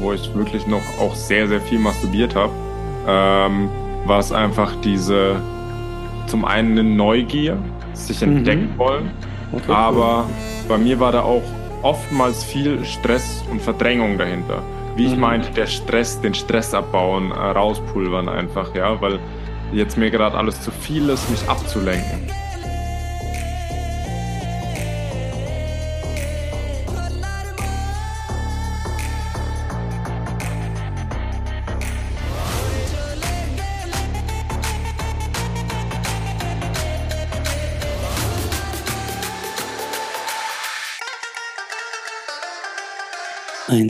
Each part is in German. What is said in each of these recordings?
wo ich wirklich noch auch sehr, sehr viel masturbiert habe, ähm, war es einfach diese, zum einen eine Neugier, sich mhm. entdecken wollen, okay, aber cool. bei mir war da auch oftmals viel Stress und Verdrängung dahinter. Wie ich mhm. meinte, der Stress, den Stress abbauen, äh, rauspulvern einfach, ja, weil jetzt mir gerade alles zu viel ist, mich abzulenken.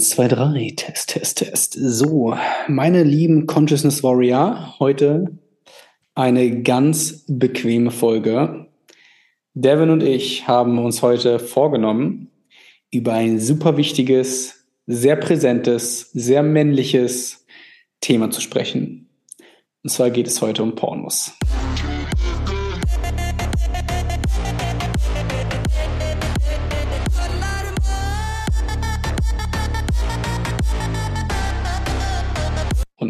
Eins, zwei, drei, Test, Test, Test. So, meine lieben Consciousness Warrior, heute eine ganz bequeme Folge. Devin und ich haben uns heute vorgenommen, über ein super wichtiges, sehr präsentes, sehr männliches Thema zu sprechen. Und zwar geht es heute um Pornos.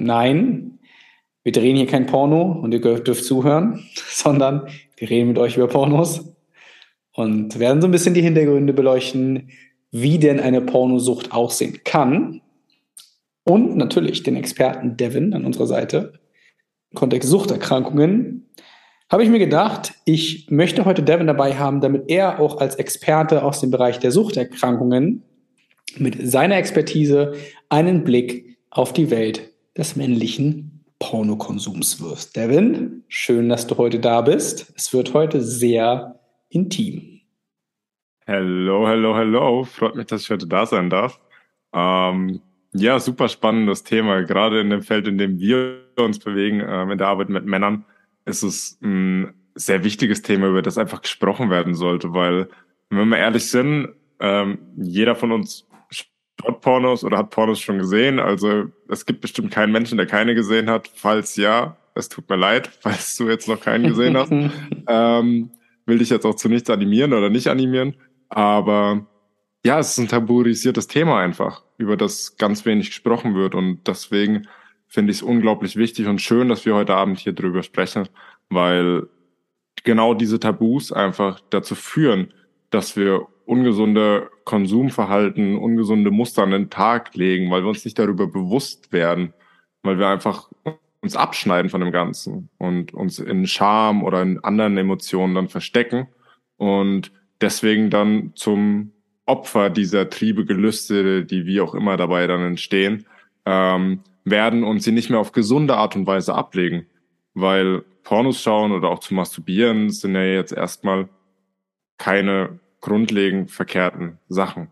Nein, wir drehen hier kein Porno und ihr dürft zuhören, sondern wir reden mit euch über Pornos und werden so ein bisschen die Hintergründe beleuchten, wie denn eine Pornosucht aussehen kann. Und natürlich den Experten Devin an unserer Seite. Im Kontext Suchterkrankungen habe ich mir gedacht, ich möchte heute Devin dabei haben, damit er auch als Experte aus dem Bereich der Suchterkrankungen mit seiner Expertise einen Blick auf die Welt des männlichen Pornokonsums wirst. Devin, schön, dass du heute da bist. Es wird heute sehr intim. Hello, hello, hello. Freut mich, dass ich heute da sein darf. Ähm, ja, super spannendes Thema. Gerade in dem Feld, in dem wir uns bewegen, äh, in der Arbeit mit Männern, ist es ein sehr wichtiges Thema, über das einfach gesprochen werden sollte, weil, wenn wir ehrlich sind, ähm, jeder von uns schaut Pornos oder hat Pornos schon gesehen. Also es gibt bestimmt keinen Menschen, der keine gesehen hat. Falls ja, es tut mir leid, falls du jetzt noch keinen gesehen hast. ähm, will dich jetzt auch zu nichts animieren oder nicht animieren. Aber ja, es ist ein tabuisiertes Thema einfach, über das ganz wenig gesprochen wird. Und deswegen finde ich es unglaublich wichtig und schön, dass wir heute Abend hier drüber sprechen, weil genau diese Tabus einfach dazu führen, dass wir ungesunde Konsumverhalten, ungesunde Muster an den Tag legen, weil wir uns nicht darüber bewusst werden, weil wir einfach uns abschneiden von dem Ganzen und uns in Scham oder in anderen Emotionen dann verstecken und deswegen dann zum Opfer dieser Triebe, Gelüste, die wie auch immer dabei dann entstehen, ähm, werden und sie nicht mehr auf gesunde Art und Weise ablegen. Weil Pornos schauen oder auch zu masturbieren sind ja jetzt erstmal keine grundlegend verkehrten Sachen.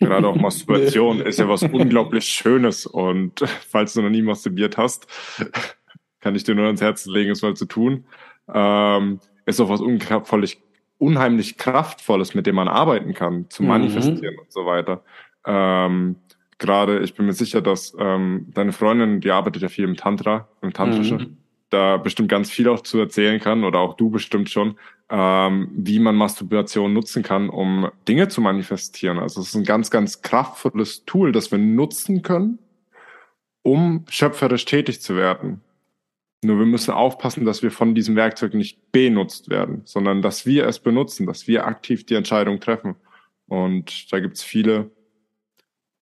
Gerade auch Masturbation ist ja was unglaublich Schönes und falls du noch nie masturbiert hast, kann ich dir nur ans Herz legen, es mal zu tun. Ähm, ist auch was unglaublich, unheimlich Kraftvolles, mit dem man arbeiten kann, zu mhm. manifestieren und so weiter. Ähm, Gerade, ich bin mir sicher, dass ähm, deine Freundin, die arbeitet ja viel im Tantra, im Tantrischen, mhm. da bestimmt ganz viel auch zu erzählen kann oder auch du bestimmt schon, ähm, wie man Masturbation nutzen kann, um Dinge zu manifestieren. Also es ist ein ganz, ganz kraftvolles Tool, das wir nutzen können, um schöpferisch tätig zu werden. Nur wir müssen aufpassen, dass wir von diesem Werkzeug nicht benutzt werden, sondern dass wir es benutzen, dass wir aktiv die Entscheidung treffen. Und da gibt's viele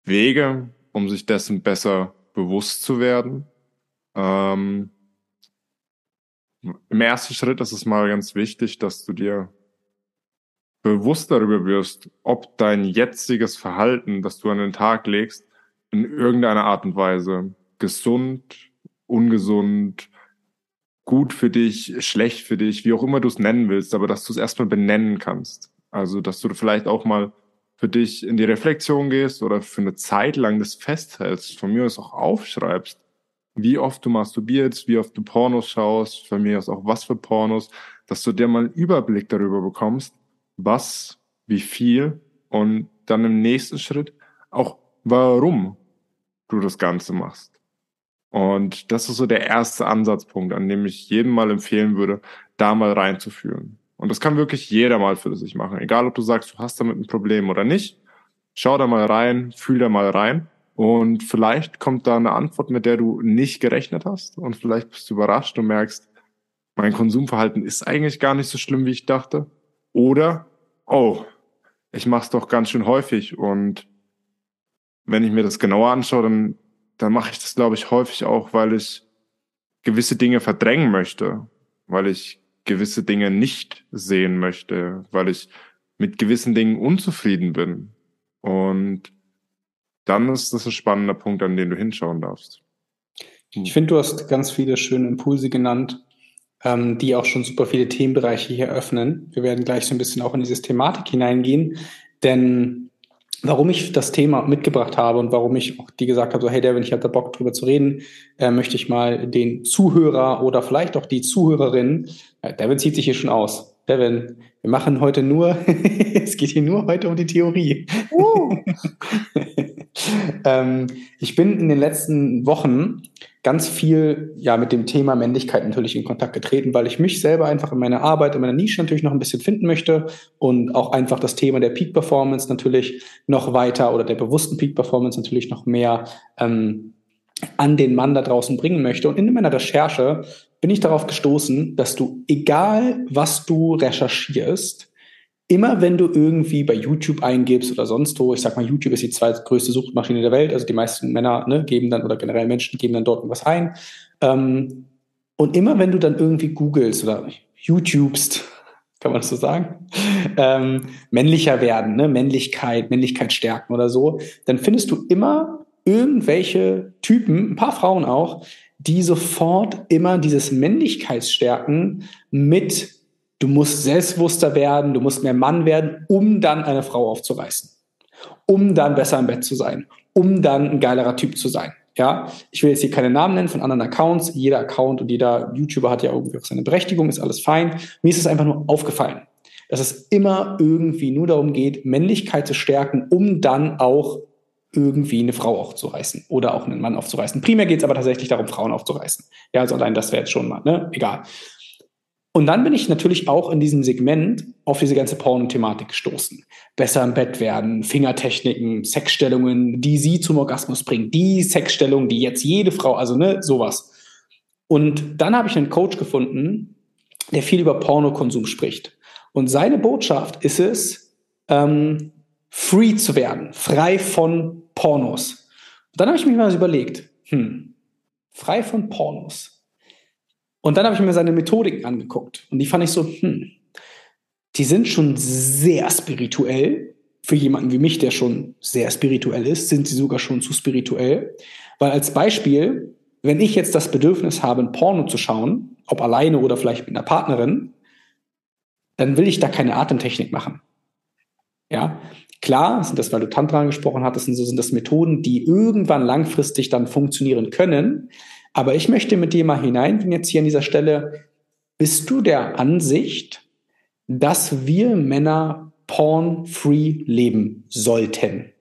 Wege, um sich dessen besser bewusst zu werden. Ähm, im ersten Schritt ist es mal ganz wichtig, dass du dir bewusst darüber wirst, ob dein jetziges Verhalten, das du an den Tag legst, in irgendeiner Art und Weise gesund, ungesund, gut für dich, schlecht für dich, wie auch immer du es nennen willst, aber dass du es erstmal benennen kannst. Also, dass du vielleicht auch mal für dich in die Reflexion gehst oder für eine Zeit lang das festhältst, von mir aus auch aufschreibst wie oft du masturbierst, wie oft du Pornos schaust, von mir aus auch was für Pornos, dass du dir mal einen Überblick darüber bekommst, was, wie viel und dann im nächsten Schritt auch warum du das Ganze machst. Und das ist so der erste Ansatzpunkt, an dem ich jedem mal empfehlen würde, da mal reinzuführen. Und das kann wirklich jeder mal für sich machen. Egal, ob du sagst, du hast damit ein Problem oder nicht. Schau da mal rein, fühl da mal rein Und vielleicht kommt da eine Antwort, mit der du nicht gerechnet hast. Und vielleicht bist du überrascht und merkst, mein Konsumverhalten ist eigentlich gar nicht so schlimm, wie ich dachte. Oder, oh, ich mache es doch ganz schön häufig. Und wenn ich mir das genauer anschaue, dann, dann mache ich das, glaube ich, häufig auch, weil ich gewisse Dinge verdrängen möchte, weil ich gewisse Dinge nicht sehen möchte, weil ich mit gewissen Dingen unzufrieden bin. Und dann ist das ein spannender Punkt, an den du hinschauen darfst. Ich finde, du hast ganz viele schöne Impulse genannt, ähm, die auch schon super viele Themenbereiche hier öffnen. Wir werden gleich so ein bisschen auch in diese Thematik hineingehen, denn warum ich das Thema mitgebracht habe und warum ich auch die gesagt habe, so hey Devin, ich habe da Bock drüber zu reden, äh, möchte ich mal den Zuhörer oder vielleicht auch die Zuhörerin, äh, Devin zieht sich hier schon aus. Devin, wir machen heute nur, es geht hier nur heute um die Theorie. Uh. ähm, ich bin in den letzten Wochen ganz viel ja mit dem Thema Männlichkeit natürlich in Kontakt getreten, weil ich mich selber einfach in meiner Arbeit, in meiner Nische natürlich noch ein bisschen finden möchte und auch einfach das Thema der Peak Performance natürlich noch weiter oder der bewussten Peak Performance natürlich noch mehr ähm, an den Mann da draußen bringen möchte. Und in meiner Recherche bin ich darauf gestoßen, dass du, egal was du recherchierst, immer wenn du irgendwie bei YouTube eingibst oder sonst wo, ich sag mal, YouTube ist die zweitgrößte Suchmaschine der Welt, also die meisten Männer ne, geben dann oder generell Menschen geben dann dort was ein. Ähm, und immer wenn du dann irgendwie googelst oder YouTubest, kann man das so sagen, ähm, männlicher werden, ne, Männlichkeit, Männlichkeit stärken oder so, dann findest du immer irgendwelche Typen, ein paar Frauen auch, die sofort immer dieses Männlichkeitsstärken mit Du musst selbstbewusster werden, du musst mehr Mann werden, um dann eine Frau aufzureißen. Um dann besser im Bett zu sein. Um dann ein geilerer Typ zu sein. Ja, ich will jetzt hier keine Namen nennen von anderen Accounts. Jeder Account und jeder YouTuber hat ja irgendwie auch seine Berechtigung, ist alles fein. Mir ist es einfach nur aufgefallen, dass es immer irgendwie nur darum geht, Männlichkeit zu stärken, um dann auch irgendwie eine Frau aufzureißen oder auch einen Mann aufzureißen. Primär geht es aber tatsächlich darum, Frauen aufzureißen. Ja, also allein das wäre jetzt schon mal, ne? Egal. Und dann bin ich natürlich auch in diesem Segment auf diese ganze Porno-Thematik gestoßen. Besser im Bett werden, Fingertechniken, Sexstellungen, die sie zum Orgasmus bringen, die Sexstellung, die jetzt jede Frau, also ne, sowas. Und dann habe ich einen Coach gefunden, der viel über Pornokonsum spricht. Und seine Botschaft ist es, ähm, free zu werden, frei von Pornos. Und dann habe ich mich mal überlegt, hm, frei von Pornos und dann habe ich mir seine Methodiken angeguckt und die fand ich so, hm, die sind schon sehr spirituell. Für jemanden wie mich, der schon sehr spirituell ist, sind sie sogar schon zu spirituell. Weil als Beispiel, wenn ich jetzt das Bedürfnis habe, ein Porno zu schauen, ob alleine oder vielleicht mit einer Partnerin, dann will ich da keine Atemtechnik machen. Ja, klar, sind das, weil du Tantra angesprochen hattest, sind so sind das Methoden, die irgendwann langfristig dann funktionieren können. Aber ich möchte mit dir mal hineingehen jetzt hier an dieser Stelle. Bist du der Ansicht, dass wir Männer porn-free leben sollten?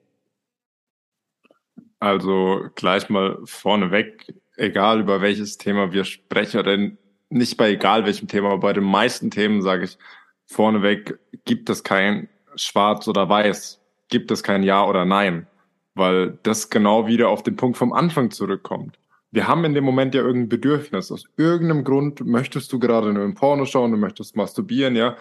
Also gleich mal vorneweg, egal über welches Thema wir sprechen, denn nicht bei egal welchem Thema, aber bei den meisten Themen sage ich vorneweg, gibt es kein Schwarz oder Weiß, gibt es kein Ja oder Nein, weil das genau wieder auf den Punkt vom Anfang zurückkommt wir haben in dem Moment ja irgendein Bedürfnis. Aus irgendeinem Grund möchtest du gerade nur ein Porno schauen, du möchtest masturbieren, ja.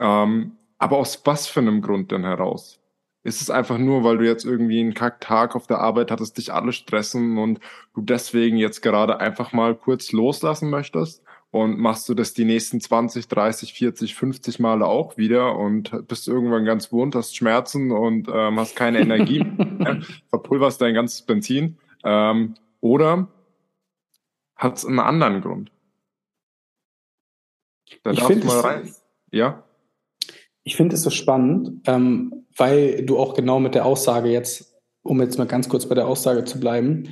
Ähm, aber aus was für einem Grund denn heraus? Ist es einfach nur, weil du jetzt irgendwie einen Kacktag auf der Arbeit hattest, dich alle stressen und du deswegen jetzt gerade einfach mal kurz loslassen möchtest? Und machst du das die nächsten 20, 30, 40, 50 Male auch wieder und bist irgendwann ganz wund, hast Schmerzen und ähm, hast keine Energie, verpulverst dein ganzes Benzin. Ähm, oder hat es einen anderen Grund. Da ich finde es, ja? Ich finde es so spannend, ähm, weil du auch genau mit der Aussage jetzt, um jetzt mal ganz kurz bei der Aussage zu bleiben,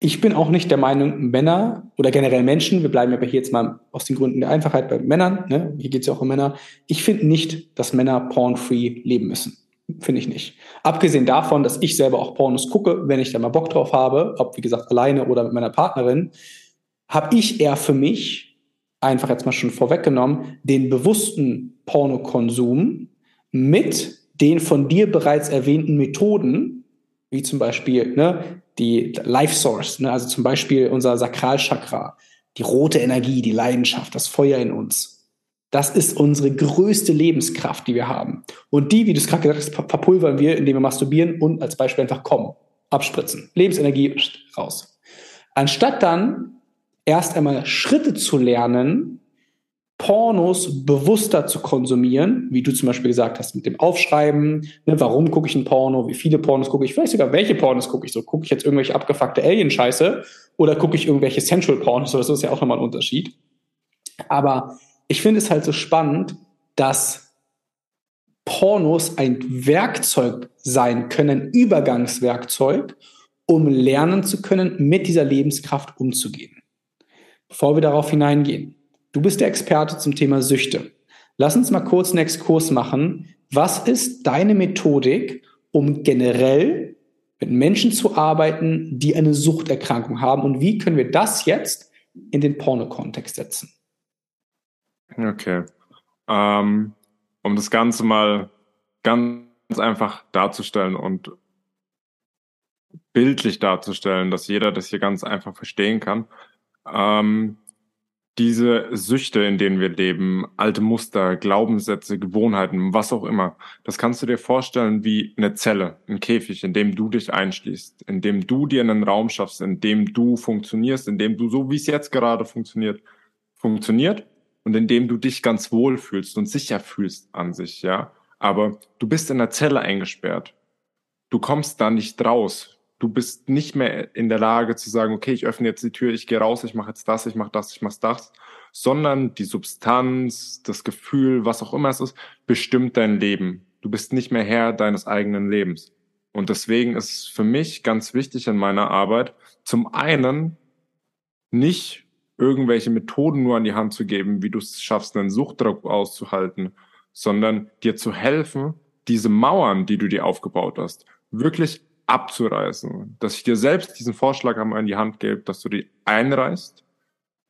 ich bin auch nicht der Meinung, Männer oder generell Menschen, wir bleiben aber hier jetzt mal aus den Gründen der Einfachheit bei Männern, ne? hier geht es ja auch um Männer, ich finde nicht, dass Männer porn-free leben müssen. Finde ich nicht. Abgesehen davon, dass ich selber auch Pornos gucke, wenn ich da mal Bock drauf habe, ob wie gesagt alleine oder mit meiner Partnerin, habe ich eher für mich, einfach jetzt mal schon vorweggenommen, den bewussten Pornokonsum mit den von dir bereits erwähnten Methoden wie zum Beispiel ne, die Life Source, ne, also zum Beispiel unser Sakralchakra, die rote Energie, die Leidenschaft, das Feuer in uns. Das ist unsere größte Lebenskraft, die wir haben. Und die, wie du es gerade gesagt hast, verpulvern wir, indem wir masturbieren und als Beispiel einfach kommen, abspritzen. Lebensenergie raus. Anstatt dann erst einmal Schritte zu lernen, Pornos bewusster zu konsumieren, wie du zum Beispiel gesagt hast, mit dem Aufschreiben, ne, warum gucke ich ein Porno, wie viele Pornos gucke ich, vielleicht sogar welche Pornos gucke ich so, gucke ich jetzt irgendwelche abgefuckte Alien-Scheiße oder gucke ich irgendwelche Sensual-Pornos, das ist ja auch nochmal ein Unterschied. Aber ich finde es halt so spannend, dass Pornos ein Werkzeug sein können, Übergangswerkzeug, um lernen zu können, mit dieser Lebenskraft umzugehen. Bevor wir darauf hineingehen, Du bist der Experte zum Thema Süchte. Lass uns mal kurz einen Exkurs machen. Was ist deine Methodik, um generell mit Menschen zu arbeiten, die eine Suchterkrankung haben? Und wie können wir das jetzt in den Porno-Kontext setzen? Okay. Ähm, um das Ganze mal ganz einfach darzustellen und bildlich darzustellen, dass jeder das hier ganz einfach verstehen kann. Ähm, diese Süchte, in denen wir leben, alte Muster, Glaubenssätze, Gewohnheiten, was auch immer, das kannst du dir vorstellen wie eine Zelle, ein Käfig, in dem du dich einschließt, in dem du dir einen Raum schaffst, in dem du funktionierst, in dem du so wie es jetzt gerade funktioniert, funktioniert und in dem du dich ganz wohl fühlst und sicher fühlst an sich, ja. Aber du bist in der Zelle eingesperrt. Du kommst da nicht raus du bist nicht mehr in der Lage zu sagen, okay, ich öffne jetzt die Tür, ich gehe raus, ich mache jetzt das, ich mache das, ich mache das, sondern die Substanz, das Gefühl, was auch immer es ist, bestimmt dein Leben. Du bist nicht mehr Herr deines eigenen Lebens. Und deswegen ist es für mich ganz wichtig in meiner Arbeit, zum einen nicht irgendwelche Methoden nur an die Hand zu geben, wie du es schaffst, einen Suchtdruck auszuhalten, sondern dir zu helfen, diese Mauern, die du dir aufgebaut hast, wirklich abzureißen. Dass ich dir selbst diesen Vorschlag einmal in die Hand gebe, dass du die einreißt,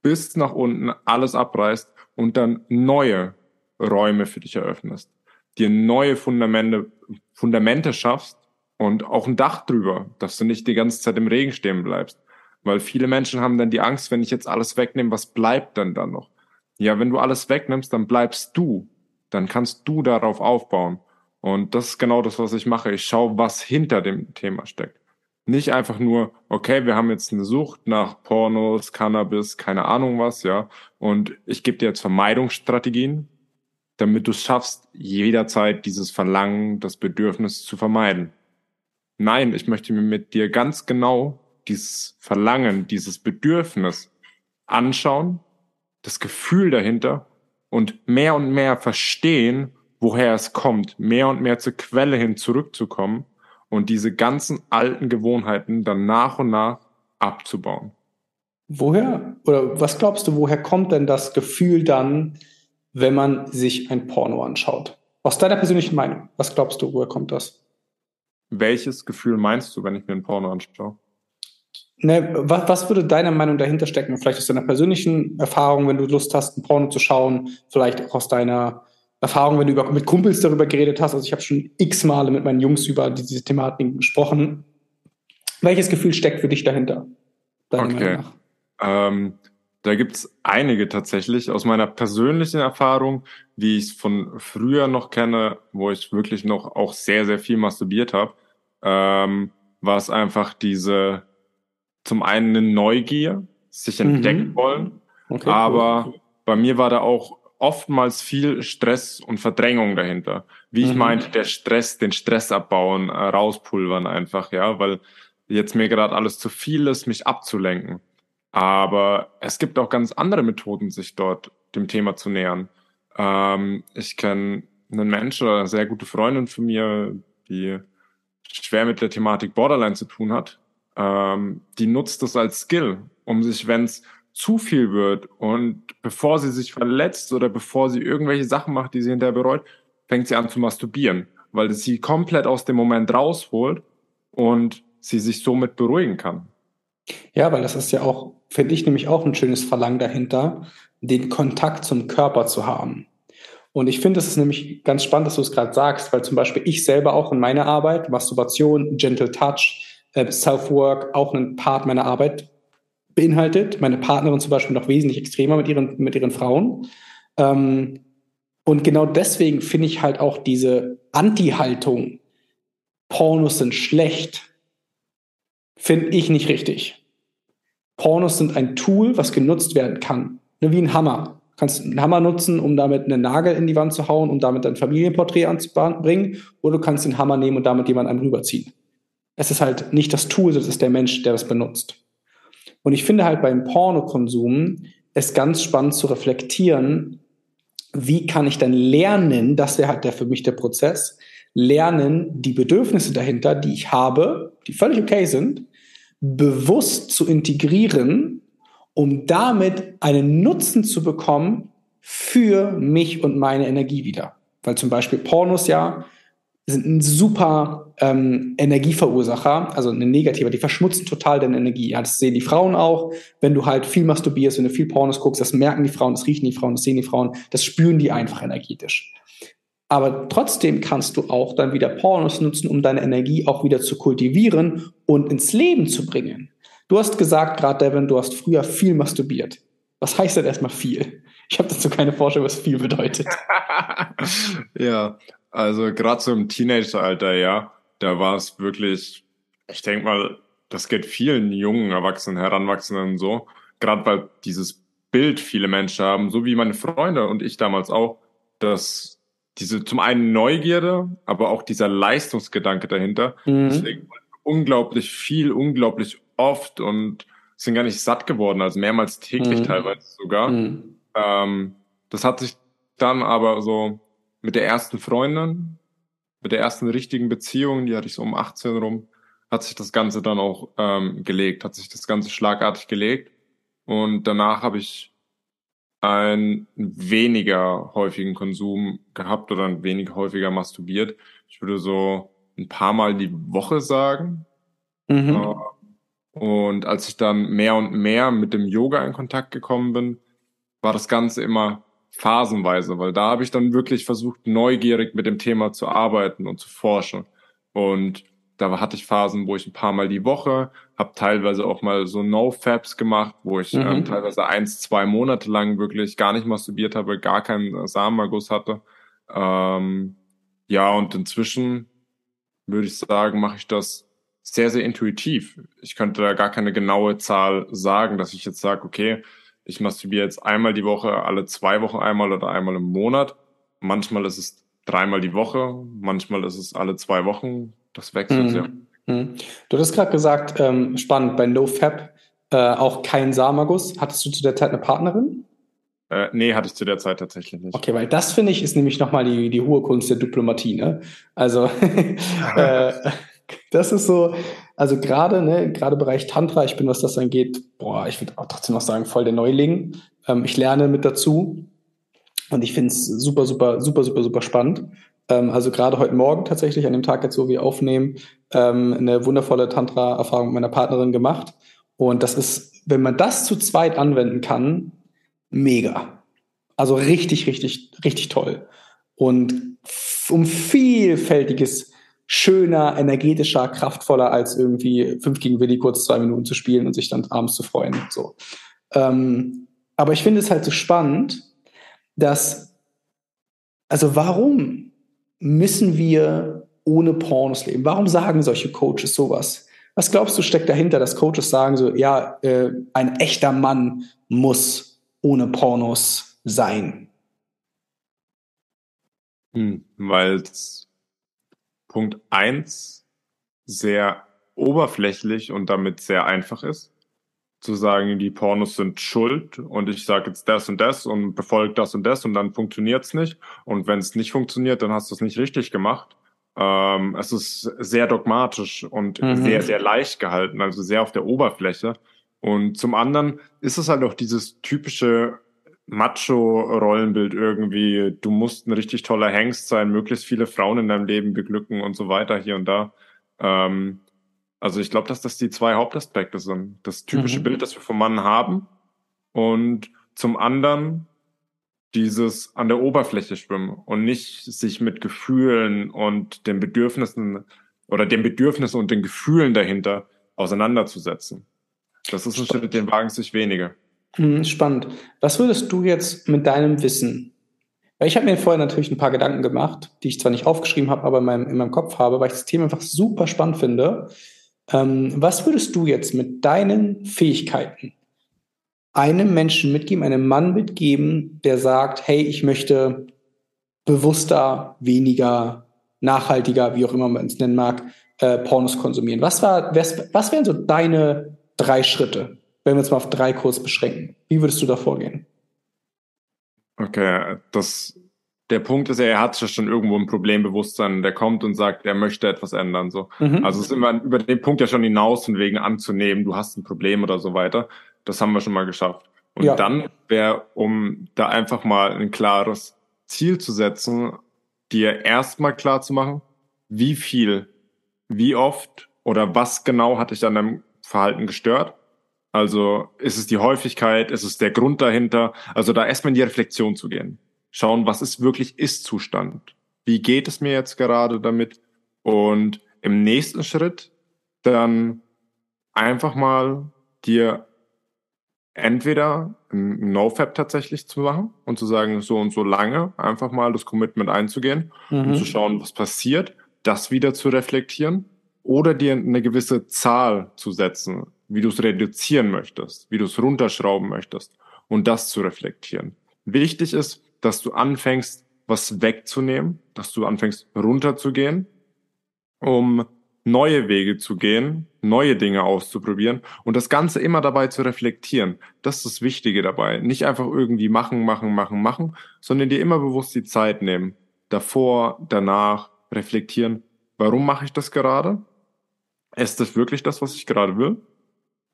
bis nach unten alles abreißt und dann neue Räume für dich eröffnest. Dir neue Fundamente, Fundamente schaffst und auch ein Dach drüber, dass du nicht die ganze Zeit im Regen stehen bleibst. Weil viele Menschen haben dann die Angst, wenn ich jetzt alles wegnehme, was bleibt dann noch? Ja, wenn du alles wegnimmst, dann bleibst du. Dann kannst du darauf aufbauen. Und das ist genau das, was ich mache. Ich schaue, was hinter dem Thema steckt. Nicht einfach nur, okay, wir haben jetzt eine Sucht nach Pornos, Cannabis, keine Ahnung was, ja. Und ich gebe dir jetzt Vermeidungsstrategien, damit du es schaffst, jederzeit dieses Verlangen, das Bedürfnis zu vermeiden. Nein, ich möchte mir mit dir ganz genau dieses Verlangen, dieses Bedürfnis anschauen, das Gefühl dahinter und mehr und mehr verstehen, woher es kommt, mehr und mehr zur Quelle hin zurückzukommen und diese ganzen alten Gewohnheiten dann nach und nach abzubauen. Woher oder was glaubst du, woher kommt denn das Gefühl dann, wenn man sich ein Porno anschaut? Aus deiner persönlichen Meinung, was glaubst du, woher kommt das? Welches Gefühl meinst du, wenn ich mir ein Porno anschaue? Ne, was, was würde deiner Meinung dahinter stecken? Vielleicht aus deiner persönlichen Erfahrung, wenn du Lust hast, ein Porno zu schauen, vielleicht auch aus deiner Erfahrung, wenn du über, mit Kumpels darüber geredet hast. Also ich habe schon x Male mit meinen Jungs über diese Thematiken gesprochen. Welches Gefühl steckt für dich dahinter? Okay. Ähm, da gibt's einige tatsächlich aus meiner persönlichen Erfahrung, wie ich es von früher noch kenne, wo ich wirklich noch auch sehr, sehr viel masturbiert habe, ähm, war es einfach diese zum einen eine Neugier, sich entdecken mhm. wollen, okay, aber cool. bei mir war da auch oftmals viel Stress und Verdrängung dahinter. Wie ich mhm. meinte, der Stress, den Stress abbauen, äh, rauspulvern einfach, ja, weil jetzt mir gerade alles zu viel ist, mich abzulenken. Aber es gibt auch ganz andere Methoden, sich dort dem Thema zu nähern. Ähm, ich kenne einen Menschen oder eine sehr gute Freundin von mir, die schwer mit der Thematik Borderline zu tun hat. Ähm, die nutzt das als Skill, um sich, wenn es zu viel wird und bevor sie sich verletzt oder bevor sie irgendwelche Sachen macht, die sie hinterher bereut, fängt sie an zu masturbieren, weil sie komplett aus dem Moment rausholt und sie sich somit beruhigen kann. Ja, weil das ist ja auch, finde ich nämlich auch ein schönes Verlangen dahinter, den Kontakt zum Körper zu haben. Und ich finde, es ist nämlich ganz spannend, dass du es gerade sagst, weil zum Beispiel ich selber auch in meiner Arbeit, Masturbation, Gentle Touch, äh, Self-Work, auch einen Part meiner Arbeit beinhaltet. Meine Partnerin zum Beispiel noch wesentlich extremer mit ihren, mit ihren Frauen. Ähm, und genau deswegen finde ich halt auch diese Anti-Haltung, Pornos sind schlecht, finde ich nicht richtig. Pornos sind ein Tool, was genutzt werden kann. Ne, wie ein Hammer. Du kannst einen Hammer nutzen, um damit einen Nagel in die Wand zu hauen, um damit dein Familienporträt anzubringen. Oder du kannst den Hammer nehmen und damit jemand einem rüberziehen. Es ist halt nicht das Tool, es ist der Mensch, der das benutzt. Und ich finde halt beim Pornokonsum es ganz spannend zu reflektieren, wie kann ich dann lernen, das wäre halt der für mich der Prozess, lernen, die Bedürfnisse dahinter, die ich habe, die völlig okay sind, bewusst zu integrieren, um damit einen Nutzen zu bekommen für mich und meine Energie wieder. Weil zum Beispiel Pornos ja sind ein super ähm, Energieverursacher, also eine negative, die verschmutzen total deine Energie. Ja, das sehen die Frauen auch. Wenn du halt viel masturbierst, wenn du viel Pornos guckst, das merken die Frauen, das riechen die Frauen, das sehen die Frauen, das spüren die einfach energetisch. Aber trotzdem kannst du auch dann wieder Pornos nutzen, um deine Energie auch wieder zu kultivieren und ins Leben zu bringen. Du hast gesagt, gerade Devin, du hast früher viel masturbiert. Was heißt denn erstmal viel? Ich habe dazu keine Vorstellung, was viel bedeutet. ja, also gerade so im Teenageralter, ja, da war es wirklich, ich denke mal, das geht vielen jungen Erwachsenen, Heranwachsenden so, gerade weil dieses Bild viele Menschen haben, so wie meine Freunde und ich damals auch, dass diese zum einen Neugierde, aber auch dieser Leistungsgedanke dahinter. Mhm. Deswegen unglaublich viel, unglaublich oft und sind gar nicht satt geworden, also mehrmals täglich mhm. teilweise sogar. Mhm. Ähm, das hat sich dann aber so mit der ersten Freundin, mit der ersten richtigen Beziehung, die hatte ich so um 18 rum, hat sich das Ganze dann auch ähm, gelegt, hat sich das Ganze schlagartig gelegt. Und danach habe ich einen weniger häufigen Konsum gehabt oder ein wenig häufiger masturbiert. Ich würde so ein paar Mal die Woche sagen. Mhm. Äh, und als ich dann mehr und mehr mit dem Yoga in Kontakt gekommen bin, war das Ganze immer phasenweise, weil da habe ich dann wirklich versucht, neugierig mit dem Thema zu arbeiten und zu forschen. Und da hatte ich Phasen, wo ich ein paar Mal die Woche, habe teilweise auch mal so No-Fabs gemacht, wo ich ähm, mhm. ähm, teilweise eins, zwei Monate lang wirklich gar nicht masturbiert habe, gar keinen Samenerguss hatte. Ähm, ja, und inzwischen würde ich sagen, mache ich das sehr, sehr intuitiv. Ich könnte da gar keine genaue Zahl sagen, dass ich jetzt sage, okay, ich masturbiere jetzt einmal die Woche, alle zwei Wochen einmal oder einmal im Monat. Manchmal ist es dreimal die Woche, manchmal ist es alle zwei Wochen, das wechselt mhm. sehr. Mhm. Du hast gerade gesagt, ähm, spannend, bei NoFap äh, auch kein Samagus. Hattest du zu der Zeit eine Partnerin? Äh, nee, hatte ich zu der Zeit tatsächlich nicht. Okay, weil das finde ich ist nämlich nochmal die, die hohe Kunst der Diplomatie. Ne? Also äh, das ist so, also gerade, ne, gerade Bereich Tantra, ich bin, was das angeht, boah, ich würde auch trotzdem noch sagen, voll der Neuling. Ähm, ich lerne mit dazu und ich finde es super, super, super, super, super spannend. Ähm, also gerade heute Morgen tatsächlich, an dem Tag jetzt, wo wir aufnehmen, ähm, eine wundervolle Tantra-Erfahrung mit meiner Partnerin gemacht. Und das ist, wenn man das zu zweit anwenden kann, mega. Also richtig, richtig, richtig toll. Und um vielfältiges, schöner, energetischer, kraftvoller als irgendwie fünf gegen Willi kurz zwei Minuten zu spielen und sich dann abends zu freuen. So. Ähm, aber ich finde es halt so spannend, dass, also warum müssen wir ohne Pornos leben? Warum sagen solche Coaches sowas? Was glaubst du steckt dahinter, dass Coaches sagen so, ja, äh, ein echter Mann muss ohne Pornos sein? Hm, Weil Punkt eins sehr oberflächlich und damit sehr einfach ist zu sagen, die Pornos sind schuld und ich sage jetzt das und das und befolge das und das und dann funktioniert's nicht. Und wenn es nicht funktioniert, dann hast du es nicht richtig gemacht. Ähm, es ist sehr dogmatisch und mhm. sehr, sehr leicht gehalten, also sehr auf der Oberfläche. Und zum anderen ist es halt auch dieses typische Macho-Rollenbild irgendwie. Du musst ein richtig toller Hengst sein, möglichst viele Frauen in deinem Leben beglücken und so weiter hier und da. Ähm, also ich glaube, dass das die zwei Hauptaspekte sind. Das typische mhm. Bild, das wir vom Mann haben und zum anderen dieses an der Oberfläche schwimmen und nicht sich mit Gefühlen und den Bedürfnissen oder den Bedürfnissen und den Gefühlen dahinter auseinanderzusetzen. Das ist ein Schritt, den wagen sich wenige. Hm, spannend. Was würdest du jetzt mit deinem Wissen? Weil ich habe mir vorher natürlich ein paar Gedanken gemacht, die ich zwar nicht aufgeschrieben habe, aber in meinem, in meinem Kopf habe, weil ich das Thema einfach super spannend finde. Ähm, was würdest du jetzt mit deinen Fähigkeiten einem Menschen mitgeben, einem Mann mitgeben, der sagt, hey, ich möchte bewusster, weniger, nachhaltiger, wie auch immer man es nennen mag, äh, Pornos konsumieren. Was, war, was, was wären so deine drei Schritte, wenn wir uns mal auf drei kurz beschränken? Wie würdest du da vorgehen? Okay, das, der Punkt ist ja, er hat ja schon irgendwo ein Problembewusstsein, der kommt und sagt, er möchte etwas ändern. So. Mhm. Also sind wir über den Punkt ja schon hinaus, von wegen anzunehmen, du hast ein Problem oder so weiter. Das haben wir schon mal geschafft. Und ja. dann wäre, um da einfach mal ein klares Ziel zu setzen, dir erstmal klar zu machen, wie viel, wie oft oder was genau hat dich an deinem Verhalten gestört. Also ist es die Häufigkeit, ist es der Grund dahinter? Also da erstmal in die Reflexion zu gehen. Schauen, was ist wirklich Ist-Zustand? Wie geht es mir jetzt gerade damit? Und im nächsten Schritt dann einfach mal dir entweder ein NoFap tatsächlich zu machen und zu sagen, so und so lange einfach mal das Commitment einzugehen mhm. und zu schauen, was passiert, das wieder zu reflektieren oder dir eine gewisse Zahl zu setzen, wie du es reduzieren möchtest, wie du es runterschrauben möchtest und das zu reflektieren. Wichtig ist, dass du anfängst, was wegzunehmen, dass du anfängst, runterzugehen, um neue Wege zu gehen, neue Dinge auszuprobieren und das Ganze immer dabei zu reflektieren. Das ist das Wichtige dabei. Nicht einfach irgendwie machen, machen, machen, machen, sondern dir immer bewusst die Zeit nehmen. Davor, danach reflektieren. Warum mache ich das gerade? Ist das wirklich das, was ich gerade will?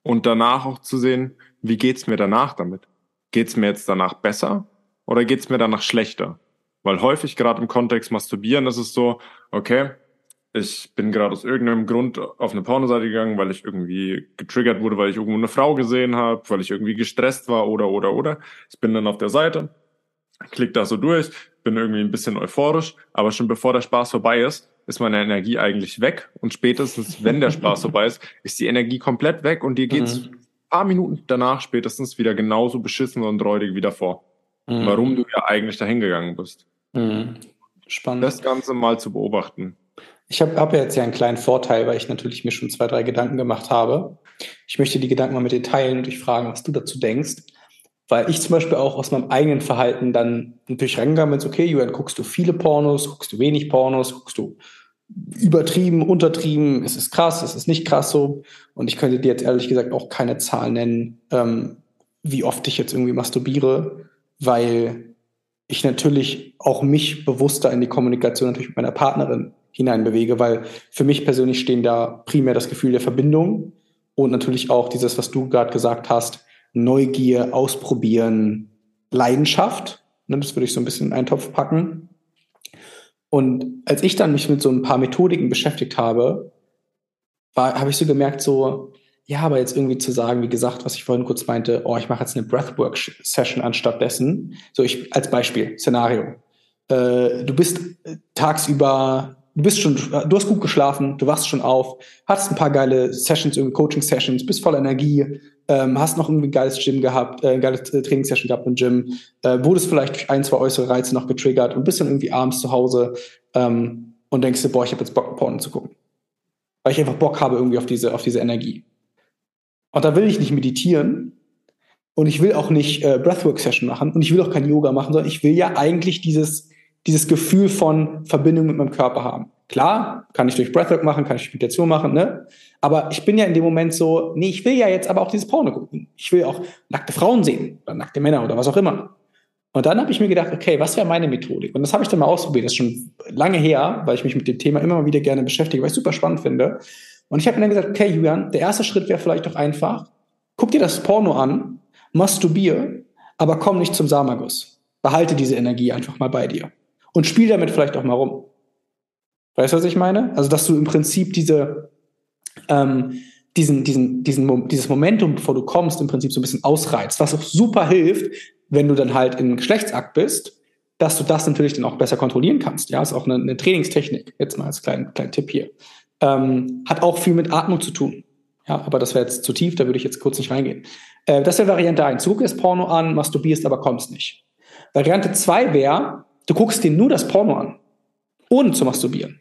Und danach auch zu sehen, wie geht's mir danach damit? Geht's mir jetzt danach besser oder geht's mir danach schlechter? Weil häufig gerade im Kontext Masturbieren ist es so, okay, ich bin gerade aus irgendeinem Grund auf eine Pornoseite gegangen, weil ich irgendwie getriggert wurde, weil ich irgendwo eine Frau gesehen habe, weil ich irgendwie gestresst war oder oder oder. Ich bin dann auf der Seite, klick da so durch, bin irgendwie ein bisschen euphorisch, aber schon bevor der Spaß vorbei ist, ist meine Energie eigentlich weg und spätestens, wenn der Spaß vorbei ist, ist die Energie komplett weg und dir geht's mhm. paar Minuten danach spätestens wieder genauso beschissen und räudig wie davor. Mhm. Warum du ja eigentlich dahin gegangen bist. Mhm. Spannend. Das Ganze mal zu beobachten. Ich habe hab jetzt ja einen kleinen Vorteil, weil ich natürlich mir schon zwei, drei Gedanken gemacht habe. Ich möchte die Gedanken mal mit dir teilen und dich fragen, was du dazu denkst. Weil ich zum Beispiel auch aus meinem eigenen Verhalten dann natürlich reingegangen bin, okay, Julian, guckst du viele Pornos, guckst du wenig Pornos, guckst du übertrieben, untertrieben, ist es krass, ist es nicht krass so. Und ich könnte dir jetzt ehrlich gesagt auch keine Zahl nennen, ähm, wie oft ich jetzt irgendwie masturbiere, weil ich natürlich auch mich bewusster in die Kommunikation natürlich mit meiner Partnerin hineinbewege, weil für mich persönlich stehen da primär das Gefühl der Verbindung und natürlich auch dieses, was du gerade gesagt hast, Neugier, Ausprobieren, Leidenschaft. Ne, das würde ich so ein bisschen in einen Topf packen. Und als ich dann mich mit so ein paar Methodiken beschäftigt habe, habe ich so gemerkt, so, ja, aber jetzt irgendwie zu sagen, wie gesagt, was ich vorhin kurz meinte, oh, ich mache jetzt eine Breathwork-Session anstatt dessen. So, ich als Beispiel, Szenario. Äh, du bist tagsüber du bist schon, du hast gut geschlafen, du wachst schon auf, hast ein paar geile Sessions, irgendwie Coaching-Sessions, bist voller Energie, ähm, hast noch ein geiles Gym gehabt, äh, geiles äh, Trainingssession gehabt im Gym, äh, wurdest vielleicht durch ein, zwei äußere Reize noch getriggert und bist dann irgendwie abends zu Hause ähm, und denkst dir, boah, ich habe jetzt Bock, Porno zu gucken. Weil ich einfach Bock habe irgendwie auf diese, auf diese Energie. Und da will ich nicht meditieren und ich will auch nicht äh, Breathwork-Session machen und ich will auch kein Yoga machen, sondern ich will ja eigentlich dieses dieses Gefühl von Verbindung mit meinem Körper haben. Klar, kann ich durch Breathwork machen, kann ich Meditation machen, ne? Aber ich bin ja in dem Moment so, nee, ich will ja jetzt aber auch dieses Porno gucken. Ich will auch nackte Frauen sehen oder nackte Männer oder was auch immer. Und dann habe ich mir gedacht, okay, was wäre meine Methodik? Und das habe ich dann mal ausprobiert. Das ist schon lange her, weil ich mich mit dem Thema immer mal wieder gerne beschäftige, weil ich es super spannend finde. Und ich habe mir dann gesagt, okay, Julian, der erste Schritt wäre vielleicht doch einfach, guck dir das Porno an, masturbier, aber komm nicht zum Samaguss. Behalte diese Energie einfach mal bei dir und spiel damit vielleicht auch mal rum. Weißt du, was ich meine? Also, dass du im Prinzip diese, ähm, diesen, diesen, diesen, dieses Momentum, bevor du kommst, im Prinzip so ein bisschen ausreizt, was auch super hilft, wenn du dann halt im Geschlechtsakt bist, dass du das natürlich dann auch besser kontrollieren kannst. Ja, ist auch eine, eine Trainingstechnik. Jetzt mal als kleinen, kleinen Tipp hier. Ähm, hat auch viel mit Atmung zu tun. Ja, aber das wäre jetzt zu tief, da würde ich jetzt kurz nicht reingehen. Äh, das wäre Variante 1. Du guckst Porno an, masturbierst, aber kommst nicht. Variante 2 wäre, du guckst dir nur das Porno an, ohne zu masturbieren.